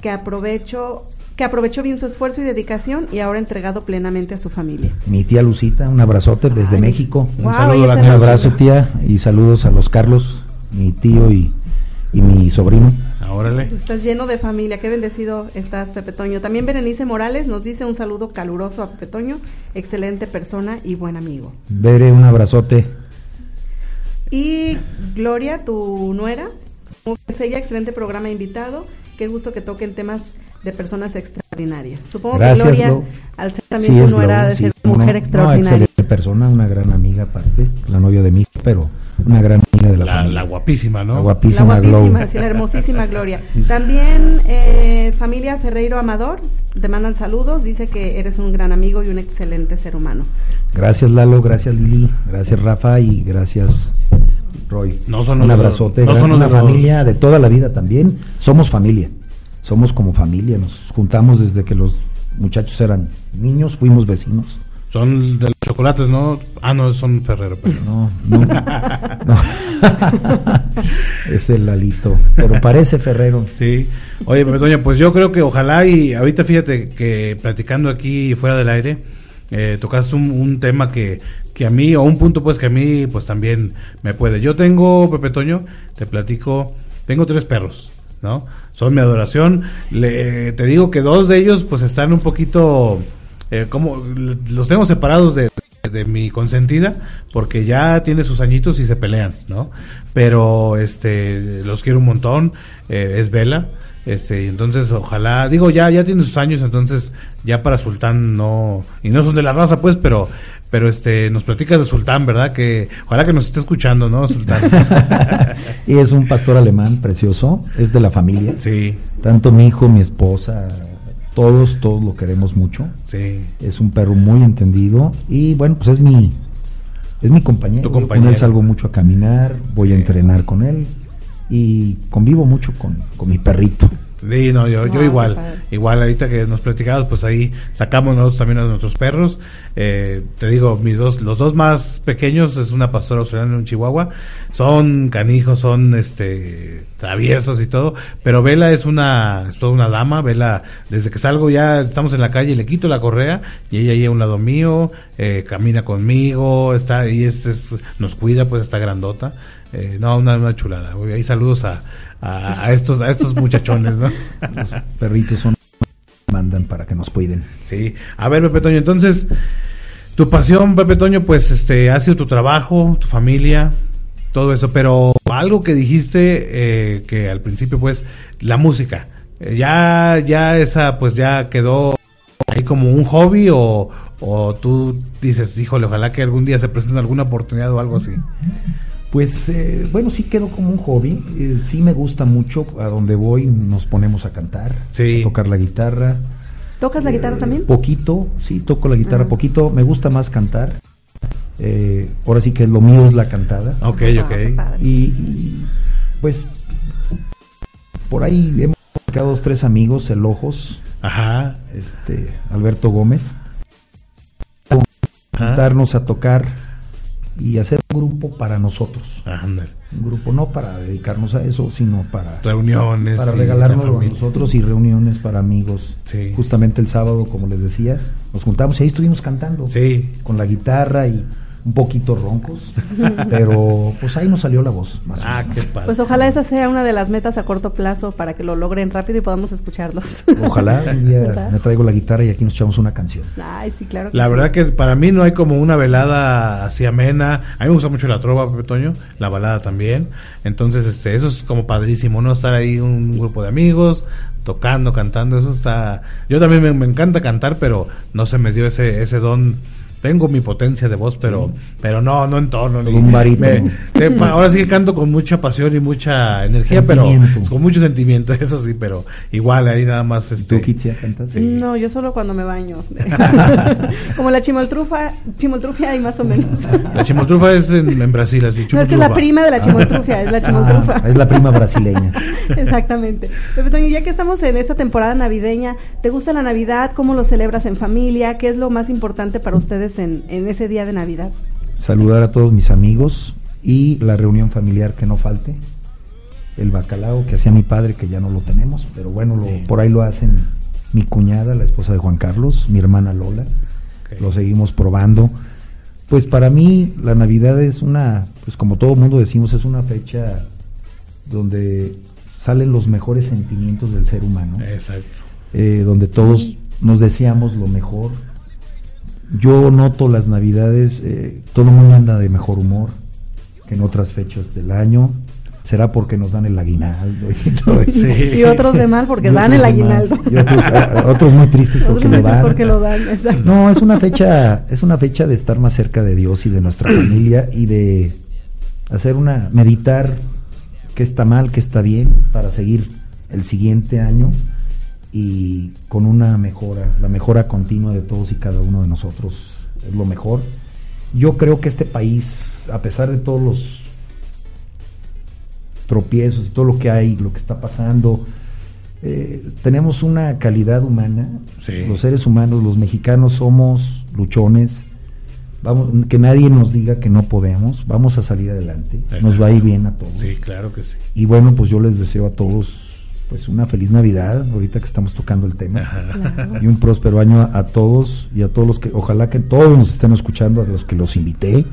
que aprovecho que aprovechó bien su esfuerzo y dedicación y ahora entregado plenamente a su familia. Mi tía Lucita, un abrazote desde México. un saludo Un abrazo, tía, y saludos a los Carlos, mi tío y, y mi sobrino. Órale. Pues estás lleno de familia, qué bendecido estás, Pepe Toño. También Berenice Morales nos dice un saludo caluroso a Pepe Toño, excelente persona y buen amigo. Bere, un abrazote. Y Gloria, tu nuera, es ella, excelente programa invitado. Qué gusto que toquen temas de personas extraordinarias. Supongo que Gloria, al ser también tu nuera, de ser una mujer extraordinaria. excelente persona, una gran amiga aparte, la novia de mi hijo, pero una gran amiga de la, la, la guapísima, ¿no? La guapísima, la guapísima sí, la hermosísima <laughs> Gloria. También eh, familia Ferreiro Amador, te mandan saludos, dice que eres un gran amigo y un excelente ser humano. Gracias Lalo, gracias Lili, gracias Rafa y gracias Roy. No son un abrazote, no son una familia de toda la vida también, somos familia, somos como familia, nos juntamos desde que los muchachos eran niños, fuimos vecinos son de los chocolates, ¿no? Ah, no, son Ferrero. Pero. No, no. no. <laughs> es el Lalito. Pero parece Ferrero. Sí. Oye, pues, doña, pues yo creo que ojalá y ahorita fíjate que platicando aquí fuera del aire, eh, tocaste un, tema que, que a mí, o un punto pues que a mí pues también me puede. Yo tengo, Pepe Toño, te platico, tengo tres perros. ¿no? Son mi adoración. Le, te digo que dos de ellos pues están un poquito eh, como los tengo separados de, mi consentida porque ya tiene sus añitos y se pelean, ¿no? Pero este los quiero un montón, eh, es Vela, este, entonces ojalá, digo ya ya tiene sus años, entonces ya para Sultán no y no son de la raza pues, pero pero este nos platicas de Sultán, ¿verdad? Que ojalá que nos esté escuchando, ¿no? Sultán. <laughs> y es un pastor alemán precioso, es de la familia. Sí. Tanto mi hijo, mi esposa, todos, todos lo queremos mucho. Sí. Es un perro muy entendido y bueno, pues es mi es mi compañero. Con él salgo mucho a caminar, voy a entrenar con él y convivo mucho con, con mi perrito. Sí, no, yo, yo igual, igual ahorita que nos platicamos, pues ahí sacamos nosotros también a nuestros perros. Eh, te digo, mis dos, los dos más pequeños es una pastora australiana y un chihuahua. Son canijos, son este traviesos y todo, pero Vela es una, es toda una dama. Vela, desde que salgo ya estamos en la calle, le quito la correa y ella ahí a un lado mío, eh, camina conmigo, está y es, nos cuida, pues está grandota. Eh, no, una, una chulada. Ahí saludos a a, estos a estos muchachones, ¿no? Los perritos son mandan para que nos cuiden. Sí. A ver, Pepe Toño, entonces tu pasión, Pepe Toño, pues este ha sido tu trabajo, tu familia, todo eso, pero algo que dijiste eh, que al principio pues la música, eh, ya ya esa pues ya quedó ahí como un hobby o, o tú dices, híjole, ojalá que algún día se presente alguna oportunidad o algo así. Pues eh, bueno, sí quedó como un hobby. Eh, sí me gusta mucho. A donde voy nos ponemos a cantar, a tocar la guitarra. ¿Tocas la guitarra también? Eh, poquito, sí, toco la guitarra poquito. Me gusta más cantar. ahora sí que lo mío es la cantada. Ok, ok. Ah, y, pues por ahí hemos quedado dos, tres amigos, el Ojos. Ajá. Este, Alberto Gómez. Juntarnos a tocar y hacer grupo para nosotros. un grupo no para dedicarnos a eso, sino para reuniones, para regalarnos a nosotros y reuniones para amigos. Sí. Justamente el sábado, como les decía, nos juntamos y ahí estuvimos cantando sí. con la guitarra y un poquito roncos, pero pues ahí nos salió la voz. ah, qué padre. Pues ojalá esa sea una de las metas a corto plazo para que lo logren rápido y podamos escucharlos. Ojalá <laughs> un día me traigo la guitarra y aquí nos echamos una canción. Ay, sí, claro. la verdad que para mí no hay como una velada así amena. A mí me gusta mucho la trova, Pepe Toño, la balada también. Entonces, este, eso es como padrísimo, ¿no? Estar ahí un grupo de amigos, tocando, cantando, eso está... Yo también me, me encanta cantar, pero no se me dio ese, ese don tengo mi potencia de voz, pero pero no, no en tono. Ni, un barítono. ahora sí que canto con mucha pasión y mucha energía, pero con mucho sentimiento, <laughs> eso sí, pero igual ahí nada más. Este, ¿Tú, Kitsia, cantas? No, yo solo cuando me baño. <laughs> Como la chimoltrufa, chimoltrufia hay más o menos. la chimoltrufa es en, Brasil, así. No, es que la prima de la chimoltrufia, es la chimoltrufa. Ah, es la prima brasileña. <laughs> Exactamente. Pepe ya que estamos en esta temporada navideña, ¿te gusta la Navidad? ¿Cómo lo celebras en familia? ¿Qué es lo más importante para ustedes en, en ese día de Navidad? Saludar a todos mis amigos y la reunión familiar que no falte. El bacalao que hacía mi padre, que ya no lo tenemos, pero bueno, lo, por ahí lo hacen mi cuñada, la esposa de Juan Carlos, mi hermana Lola. Lo seguimos probando. Pues para mí la Navidad es una, pues como todo mundo decimos, es una fecha donde salen los mejores sentimientos del ser humano. Exacto. Eh, donde todos nos deseamos lo mejor. Yo noto las Navidades, eh, todo el mundo anda de mejor humor que en otras fechas del año será porque nos dan el aguinaldo y todo <laughs> eso. Y otros de mal porque dan el aguinaldo. otros, muy tristes porque, lo, dan. porque lo dan. No, es una fecha, es una fecha de estar más cerca de Dios y de nuestra <clears throat> familia y de hacer una meditar qué está mal, qué está bien para seguir el siguiente año y con una mejora, la mejora continua de todos y cada uno de nosotros es lo mejor. Yo creo que este país, a pesar de todos los tropiezos y todo lo que hay, lo que está pasando. Eh, tenemos una calidad humana, los seres humanos, los mexicanos somos luchones, vamos, que nadie nos diga que no podemos, vamos a salir adelante, nos va a ir bien a todos. Sí, claro que sí. Y bueno, pues yo les deseo a todos pues una feliz Navidad, ahorita que estamos tocando el tema, y un próspero año a, todos y a todos los que, ojalá que todos nos estén escuchando, a los que los invité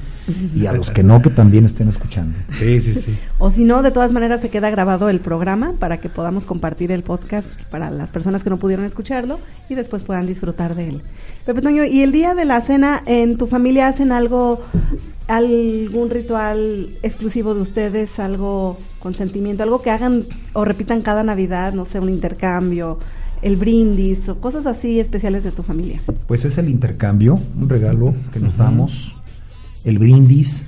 y a los que no, que también estén escuchando. Sí, sí, sí. O si no, de todas maneras se queda grabado el programa para que podamos compartir el podcast para las personas que no pudieron escucharlo y después puedan disfrutar de él. Pepe Toño, ¿y el día de la cena en tu familia hacen algo algún ritual exclusivo de ustedes, algo con sentimiento, algo que hagan o repitan cada Navidad, no sé, un intercambio, el brindis o cosas así especiales de tu familia? Pues es el intercambio, un regalo que nos damos, el brindis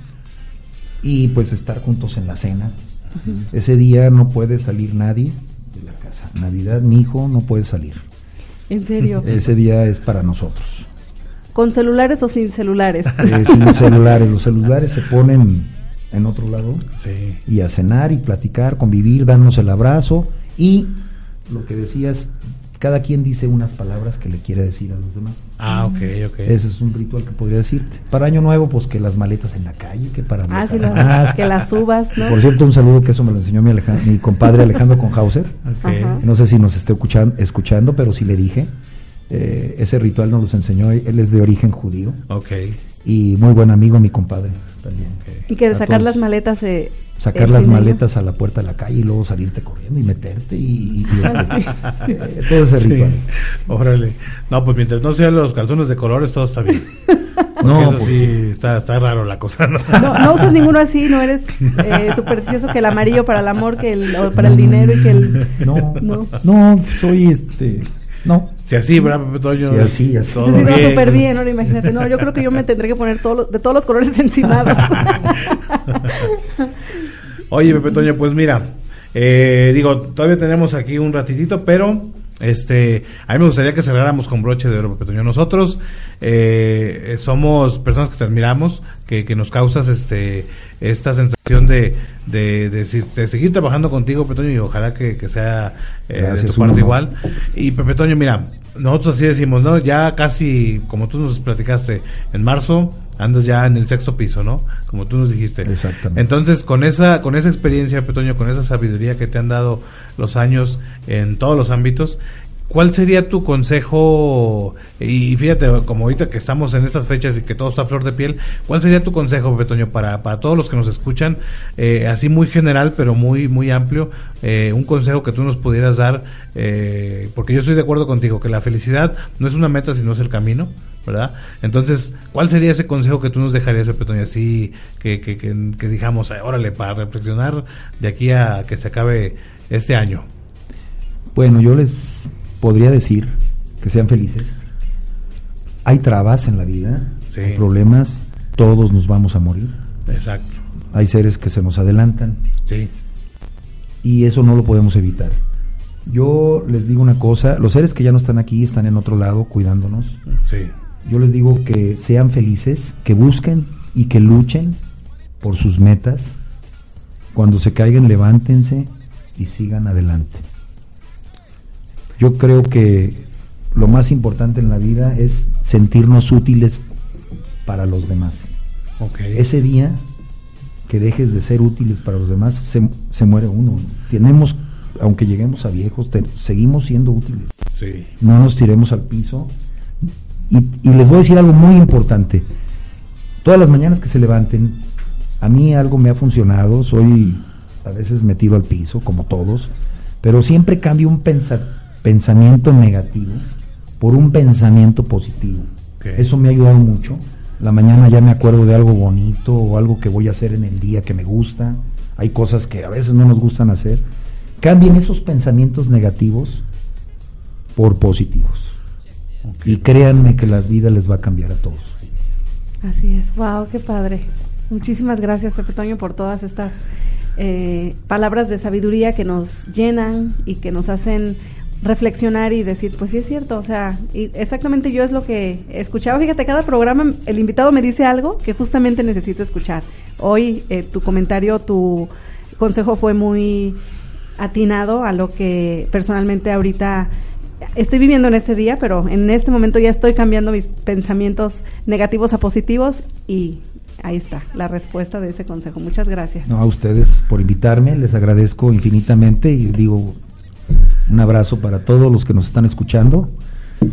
y pues estar juntos en la cena. Ese día no puede salir nadie de la casa. Navidad, mi hijo no puede salir. ¿En serio? Ese día es para nosotros. ¿Con celulares o sin celulares? <laughs> Eh, sin celulares. Los celulares se ponen en otro lado. Y a cenar y platicar, convivir, darnos el abrazo. Y lo que decías, cada quien dice unas palabras que le quiere decir a los demás. Ah, ok, ok. Ese es un ritual que podría decirte. Para Año Nuevo, pues que las maletas en la calle, que para... Ah, sí, que las subas, ¿no? Por cierto, un saludo que eso me lo enseñó mi, mi compadre Alejandro Conhauser. No sé si nos esté escuchando, escuchando, pero sí le dije eh, ese ritual nos los enseñó, él es de origen judío. Ok. Y muy buen amigo, mi compadre también. Y que de sacar las maletas... Eh, sacar las maletas a la puerta de la calle y luego salirte corriendo y meterte y, <laughs> este, eh, todo ese ritual. órale. No, pues mientras no sean los calzones de colores, todo está bien. <laughs> no, eso pues sí, está, está raro la cosa. ¿no? no, usas <laughs> ninguno así, no eres eh, supersticioso que el amarillo para el amor, que el, para el dinero y que el... No, no, no soy este no. Si así, ¿verdad, Toño? Si así, así. Todo sí, bien. súper bien, ¿no? Imagínate. No, yo creo que yo me tendré que poner todo de todos los colores <laughs> encimados. <laughs> Oye, Pepe Toño, pues mira, eh, digo, todavía tenemos aquí un ratitito, pero este, a mí me gustaría que cerráramos con broche de oro, Pepe Toño. Nosotros eh, somos personas que te admiramos, que, que nos causas este esta sensación de, de, de, seguir trabajando contigo, Petoño, y ojalá que, sea eh, de tu parte igual. Y Petoño, mira, nosotros así decimos, ¿no? Ya casi, como tú nos platicaste, en marzo andas ya en el sexto piso, ¿no? Como tú nos dijiste. Exactamente. Entonces, con esa, con esa experiencia, Petoño, con esa sabiduría que te han dado los años en todos los ámbitos, ¿Cuál sería tu consejo? Y fíjate, como ahorita que estamos en estas fechas y que todo está a flor de piel, ¿cuál sería tu consejo, Betoño, para, para todos los que nos escuchan, eh, así muy general, pero muy, muy amplio, eh, un consejo que tú nos pudieras dar? Eh, porque yo estoy de acuerdo contigo, que la felicidad no es una meta, sino es el camino, ¿verdad? Entonces, ¿cuál sería ese consejo que tú nos dejarías, Betoño, así que, que, que, que digamos, órale, para reflexionar de aquí a que se acabe este año? Bueno, yo les podría decir que sean felices. Hay trabas en la vida, hay problemas, todos nos vamos a morir. Exacto. Hay seres que se nos adelantan. Sí. Y eso no lo podemos evitar. Yo les digo una cosa, los seres que ya no están aquí están en otro lado cuidándonos. Sí. Yo les digo que sean felices, que busquen y que luchen por sus metas. Cuando se caigan, levántense y sigan adelante. Yo creo que lo más importante en la vida es sentirnos útiles para los demás. Okay. Ese día que dejes de ser útiles para los demás, se, se muere uno. Tenemos, aunque lleguemos a viejos, seguimos siendo útiles. Sí. No nos tiremos al piso. Y, y les voy a decir algo muy importante. Todas las mañanas que se levanten, a mí algo me ha funcionado, soy a veces metido al piso, como todos, pero siempre cambio un pensamiento negativo por un pensamiento positivo. Okay. Eso me ha ayudado mucho. La mañana ya me acuerdo de algo bonito o algo que voy a hacer en el día que me gusta. Hay cosas que a veces no nos gustan hacer. Cambien esos pensamientos negativos por positivos. Okay. Y créanme que la vida les va a cambiar a todos. Así es. Wow, qué padre. Muchísimas gracias, Pepe Toño, por todas estas eh, palabras de sabiduría que nos llenan y que nos hacen reflexionar y decir, pues sí es cierto, o sea, y exactamente yo es lo que escuchaba. Fíjate, cada programa el invitado me dice algo que justamente necesito escuchar. Hoy eh, tu comentario, tu consejo fue muy atinado a lo que personalmente ahorita estoy viviendo en este día, pero en este momento ya estoy cambiando mis pensamientos negativos a positivos y ahí está la respuesta de ese consejo. Muchas gracias. No, a ustedes por invitarme, les agradezco infinitamente y digo un abrazo para todos los que nos están escuchando.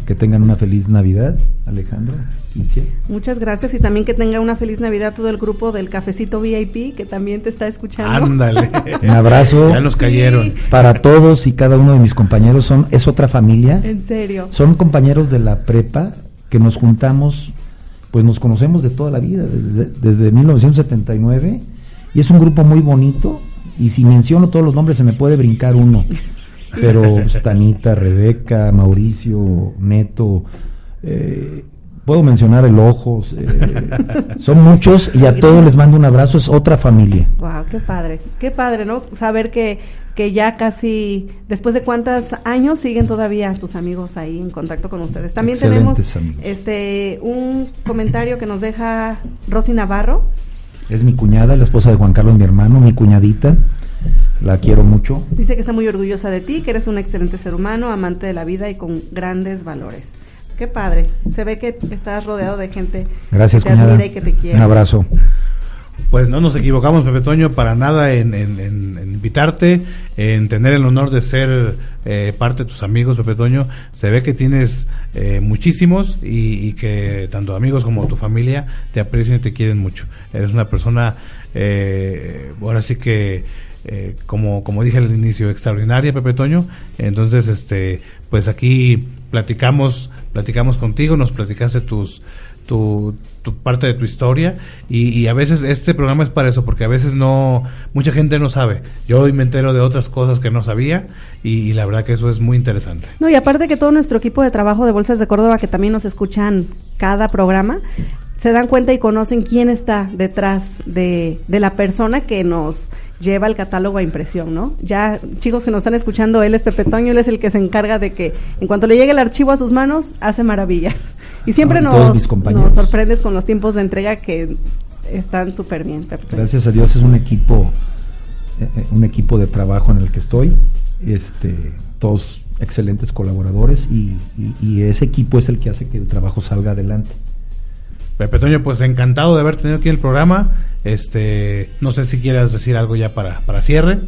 Que tengan una feliz Navidad, Alejandro. Itzia. Muchas gracias y también que tenga una feliz Navidad todo el grupo del Cafecito VIP que también te está escuchando. Ándale. <laughs> Un abrazo. Ya nos cayeron. Sí. Para todos y cada uno de mis compañeros son es otra familia. En serio. Son compañeros de la prepa que nos juntamos, pues nos conocemos de toda la vida, desde, desde 1979 y es un grupo muy bonito y si menciono todos los nombres se me puede brincar uno pero Tanita, Rebeca, Mauricio, Neto, eh, puedo mencionar el Ojos, eh, son muchos y a todos les mando un abrazo, es otra familia. Wow, qué padre, qué padre, ¿no? Saber que, que ya casi, después de cuántos años siguen todavía tus amigos ahí en contacto con ustedes. También Excelentes tenemos amigos. este un comentario que nos deja Rosy Navarro. Es mi cuñada, la esposa de Juan Carlos, mi hermano, mi cuñadita, la quiero mucho. Dice que está muy orgullosa de ti, que eres un excelente ser humano, amante de la vida y con grandes valores. Qué padre. Se ve que estás rodeado de gente Gracias, que te admira y que te quiere. Un abrazo. Pues no nos equivocamos, Pepe Toño, para nada en, en- en- en invitarte, en tener el honor de ser eh, parte de tus amigos, Pepe Toño. Se ve que tienes eh, muchísimos y, y que tanto amigos como tu familia te aprecian y te quieren mucho. Eres una persona, eh, ahora sí que, eh, como, como dije al inicio, extraordinaria, Pepe Toño. Entonces, este, pues aquí platicamos, platicamos contigo, nos platicaste tus tu, tu parte de tu historia. Y, a veces este programa es para eso porque a veces no mucha gente no sabe. Yo hoy me entero de otras cosas que no sabía y, y la verdad que eso es muy interesante. No, y aparte que todo nuestro equipo de trabajo de Bolsas de Córdoba, que también nos escuchan cada programa, se dan cuenta y conocen quién está detrás de, de la persona que nos lleva el catálogo a impresión, ¿no? Ya, chicos que nos están escuchando, él es Pepe Toño, él es el que se encarga de que en cuanto le llegue el archivo a sus manos, hace maravillas. Y siempre Ah, nos, sorprendes con los tiempos de entrega que están súper bien, Pepe. Gracias a Dios es un equipo, eh, eh, un equipo de trabajo en el que estoy. Este, todos excelentes colaboradores y, y- y ese equipo es el que hace que el trabajo salga adelante. Pepe Toño pues encantado de haber tenido aquí el programa este no sé si quieras decir algo ya para, para cierre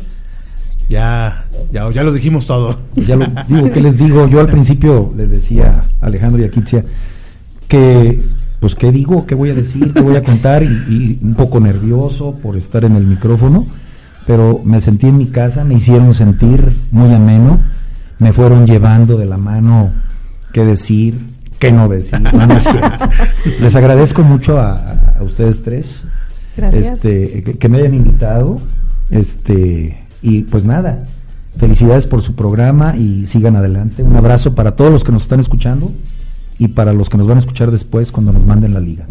ya, ya ya lo dijimos todo <laughs> Ya lo digo, ¿qué les digo? Yo al principio le decía a Alejandro y a Kitsia que, pues, ¿qué digo? ¿Qué voy a decir? ¿Qué voy a contar? Y, y un poco nervioso por estar en el micrófono, pero me sentí en mi casa, me hicieron sentir muy ameno, me fueron llevando de la mano qué decir, qué no decir. <laughs> No, no. Les agradezco mucho a, a ustedes tres Gracias. este, que, que me hayan invitado. Este, y pues nada, felicidades por su programa y sigan adelante. Un abrazo para todos los que nos están escuchando y para los que nos van a escuchar después cuando nos manden la liga.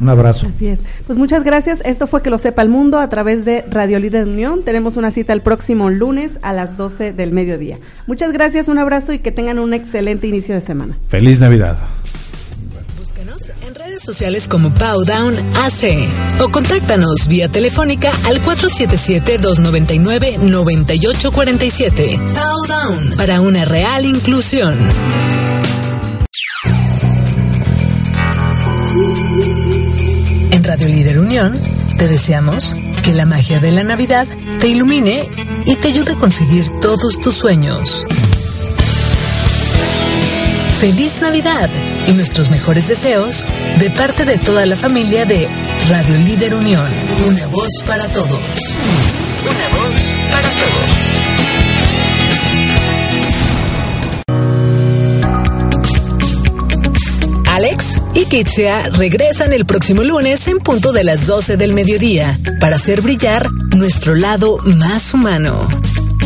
Un abrazo. Así es. Pues muchas gracias. Esto fue que lo sepa el mundo a través de Radio Líder Unión. Tenemos una cita el próximo lunes a las 12 del mediodía. Muchas gracias, un abrazo y que tengan un excelente inicio de semana. Feliz Navidad. Búscanos en redes sociales como Powdown AC o contáctanos vía telefónica al 477-299-9847. Powdown para una real inclusión. Radio Líder Unión te deseamos que la magia de la Navidad te ilumine y te ayude a conseguir todos tus sueños. ¡Feliz Navidad! Y nuestros mejores deseos de parte de toda la familia de Radio Líder Unión. Una voz para todos. Una voz para todos. Alex y Kitsia regresan el próximo lunes en punto de las 12 del mediodía para hacer brillar nuestro lado más humano.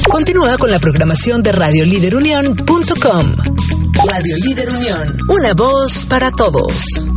Continúa con la programación de radioliderunión.com. Radio Líder Unión, una voz para todos.